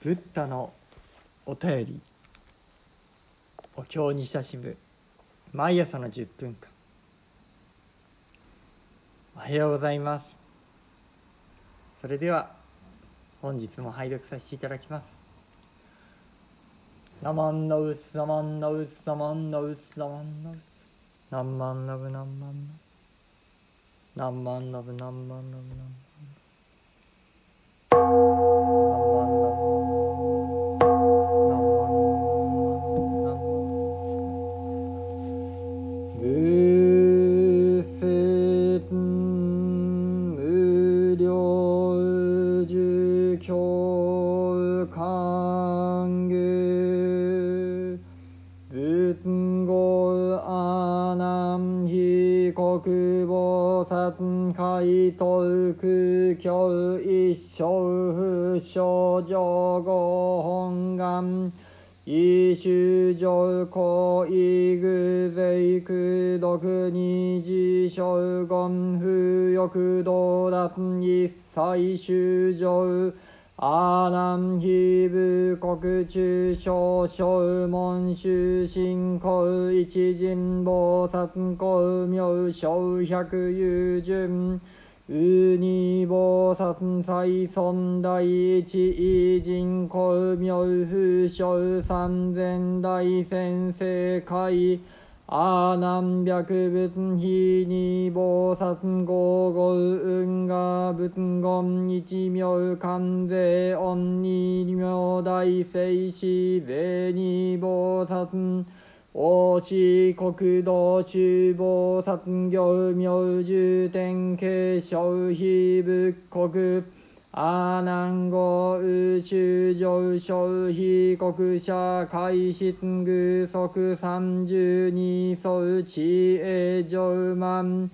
ブッダのお便り。お経に親しむ。毎朝の10分間。おはようございます。それでは本日も拝読させていただきます。ナマンナウスナマンナウスナマンナウスナマンナウス。ナンマンナブナンマンナナンマンナブナンマンナブナマン無歓迎仏語阿南被国菩薩海徳教一生不症状後本願異種上皇異具税空毒二次将言不欲道脱一切修上阿南非部国中小小門修信公一人菩薩公明小百有順。ウニ菩薩再尊第一偉人公明不詳三千大先生会。阿南百仏非二菩薩五五運河仏言一妙関税恩二妙大聖子税二菩薩王子国土中菩薩行明重天慶小非仏国阿南語宇宙上小非国社会室具足三十二層地営上万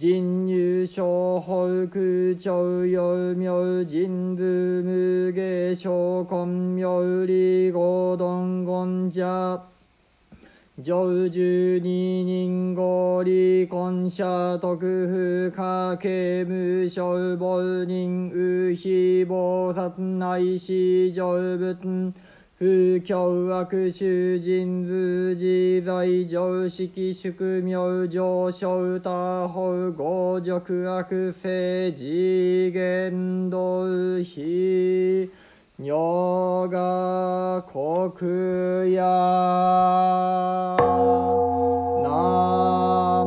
人入小法空調陽明人図無下小根明理合同言者上十二人合理婚者特不可刑無消防人右非菩薩内視上仏。不凶悪囚人図自在常識宿命上昇他法合辱悪性次元道非女が国やな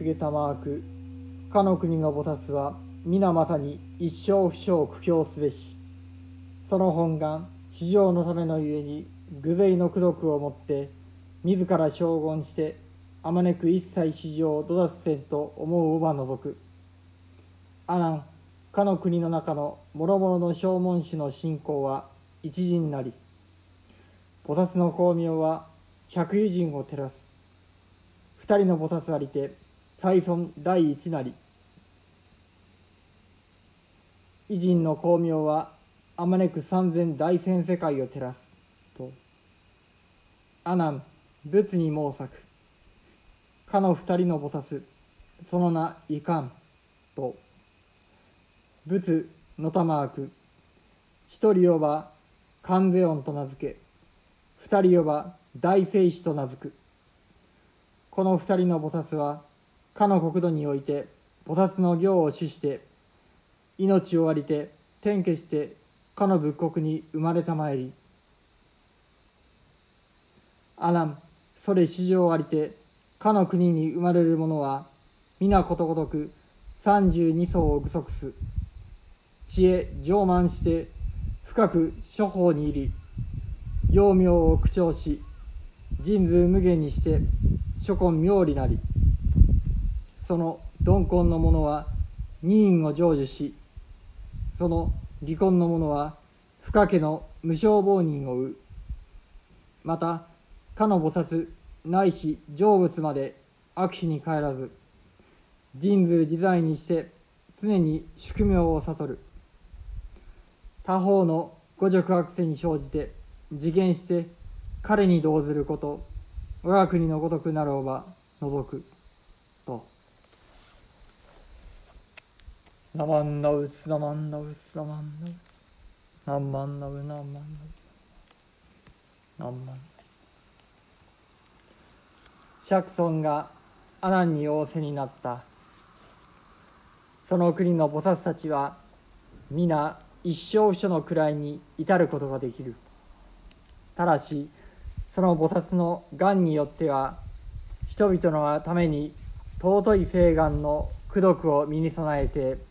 告げたマーク。かの国の菩薩は皆まさに一生不生苦境すべし。その本願至上のためのゆえに偶然の功徳をもって自ら将言してあまねく一切至上を土脱せんと思うおば除く。阿南かの国の中の諸々の正門師の信仰は一陣なり。菩薩の光明は百余人を照らす。二人の菩薩ありて最尊第一なり。偉人の光明はあまねく三千大千世界を照らすと。阿南仏に申作。かの二人の菩薩その名いかんと。仏のたまく一人をば観世音と名付け。二人呼ば大聖子と名付く。この二人の菩薩はかの国土において菩薩の行を主して命を割りて天化してかの仏国に生まれたまえり。阿南それ史上ありてかの国に生まれる者は皆ことごとく三十二層を具足す。知恵上満して深く諸法に入り幼名を口調し人数無限にして諸根妙理なり。その鈍根の者は任意を成就しその離婚の者は不可家の無償亡人を生う。またかの菩薩ないし成仏まで悪死に帰らず人数自在にして常に宿命を悟る。他方の五辱悪性に生じて次元して彼に同ずること我が国のごとくなろうば除く。と。ナマンナウツナマンナウツナマンナウナマンナウナマンナウナンマン釈尊が阿南に仰せになったその国の菩薩たちは皆一生不所の位に至ることができるただしその菩薩の願によっては人々のために尊い聖願の功徳を身に備えて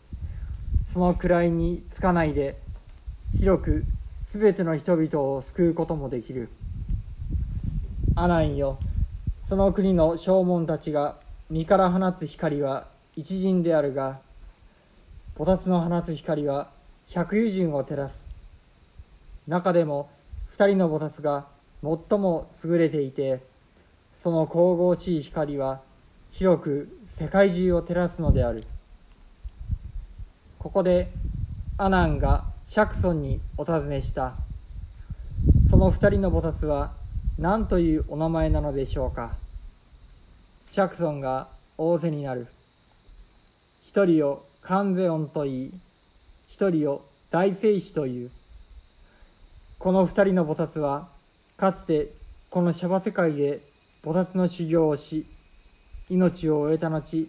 その位につかないで広くすべての人々を救うこともできる。阿南よ、その国の正門たちが身から放つ光は一陣であるが、菩薩の放つ光は百余陣を照らす。中でも二人の菩薩が最も優れていて、その神々しい光は広く世界中を照らすのである。ここで阿南が釈尊にお尋ねした。その二人の菩薩は何というお名前なのでしょうか。釈尊が仰せになる。一人を観世音と言い一人を大聖子という。この二人の菩薩はかつてこのシャバ世界で菩薩の修行をし命を終えた後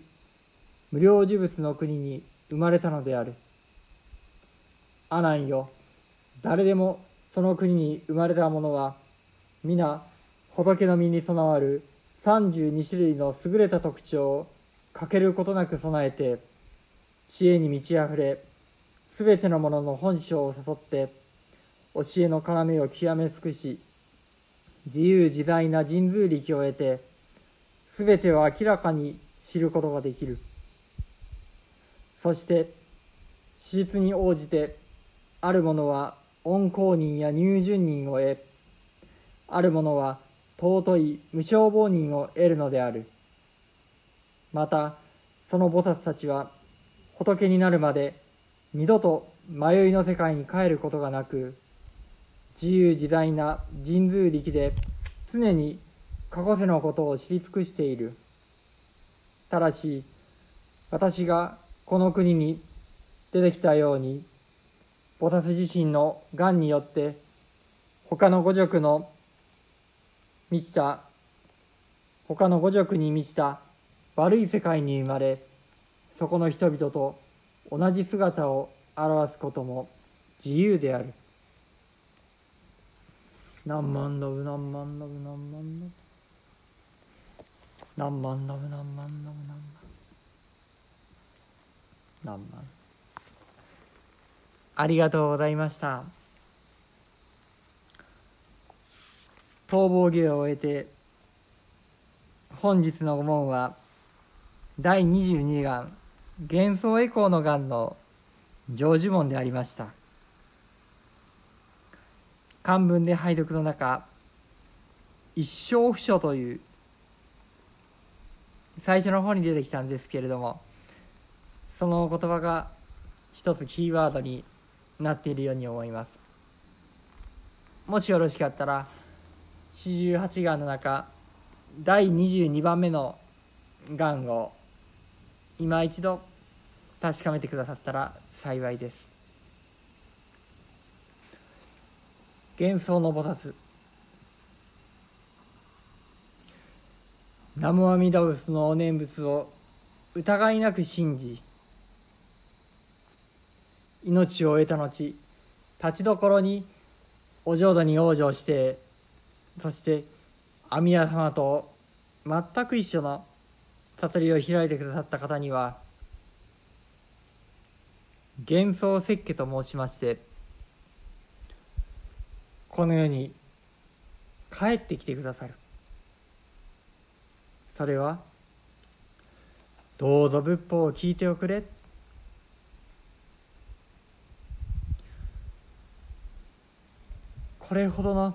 無料呪物の国に生まれたのである。阿南よ、誰でもその国に生まれた者は、皆仏の身に備わる32種類の優れた特徴を欠けることなく備えて、知恵に満ち溢れ、すべてのものの本性を誘って、教えの要を極め尽くし、自由自在な神通力を得て、すべてを明らかに知ることができる。そして、史実に応じて、ある者は恩公人や入順人を得、ある者は尊い無償亡人を得るのである。また、その菩薩たちは、仏になるまで二度と迷いの世界に帰ることがなく、自由自在な神通力で常に過去世のことを知り尽くしている。ただし、私がこの国に出てきたように、菩薩自身の癌によって、他の五辱の満ちた、他の五辱に満ちた悪い世界に生まれ、そこの人々と同じ姿を表すことも自由である。何万のぶ何万のぶ何万のぶ何万のぶ何万のぶ何万何万ありがとうございました。逃亡芸を終えて本日の御門は第22願幻想エコーの願の成就門でありました。漢文で拝読の中一生不書という最初の方に出てきたんですけれどもその言葉が一つキーワードになっているように思います。もしよろしかったら四十八願の中第22番目の願を今一度確かめてくださったら幸いです。幻想の菩薩。南無阿弥陀仏のお念仏を疑いなく信じ命を得た後立ちどころにお浄土に往生してそして阿弥陀様と全く一緒の悟りを開いてくださった方には幻想説家と申しましてこの世に帰ってきてくださる。それはどうぞ仏法を聞いておくれ。これほどの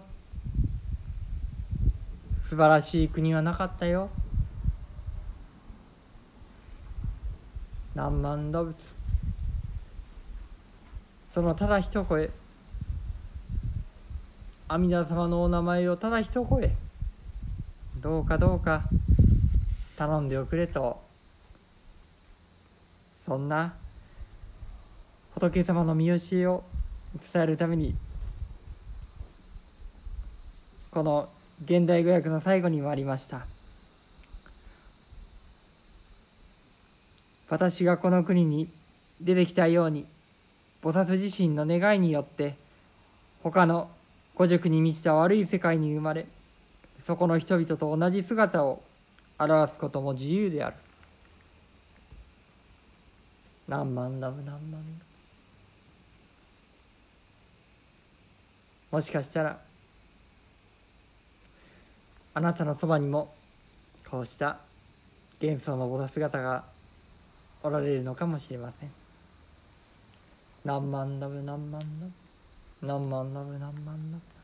素晴らしい国はなかったよ。何万動物。そのただ一声。阿弥陀様のお名前をただ一声。どうかどうか頼んでおくれと。そんな仏様の見教えを伝えるためにこの現代語訳の最後にもありました。私がこの国に出てきたように菩薩自身の願いによって他の五塾に満ちた悪い世界に生まれそこの人々と同じ姿を表すことも自由である。何万ダム何万。もしかしたらあなたのそばにもこうした幻想の菩薩姿がおられるのかもしれません。何万ラブ何万ラブ何万ラブ何万ラブ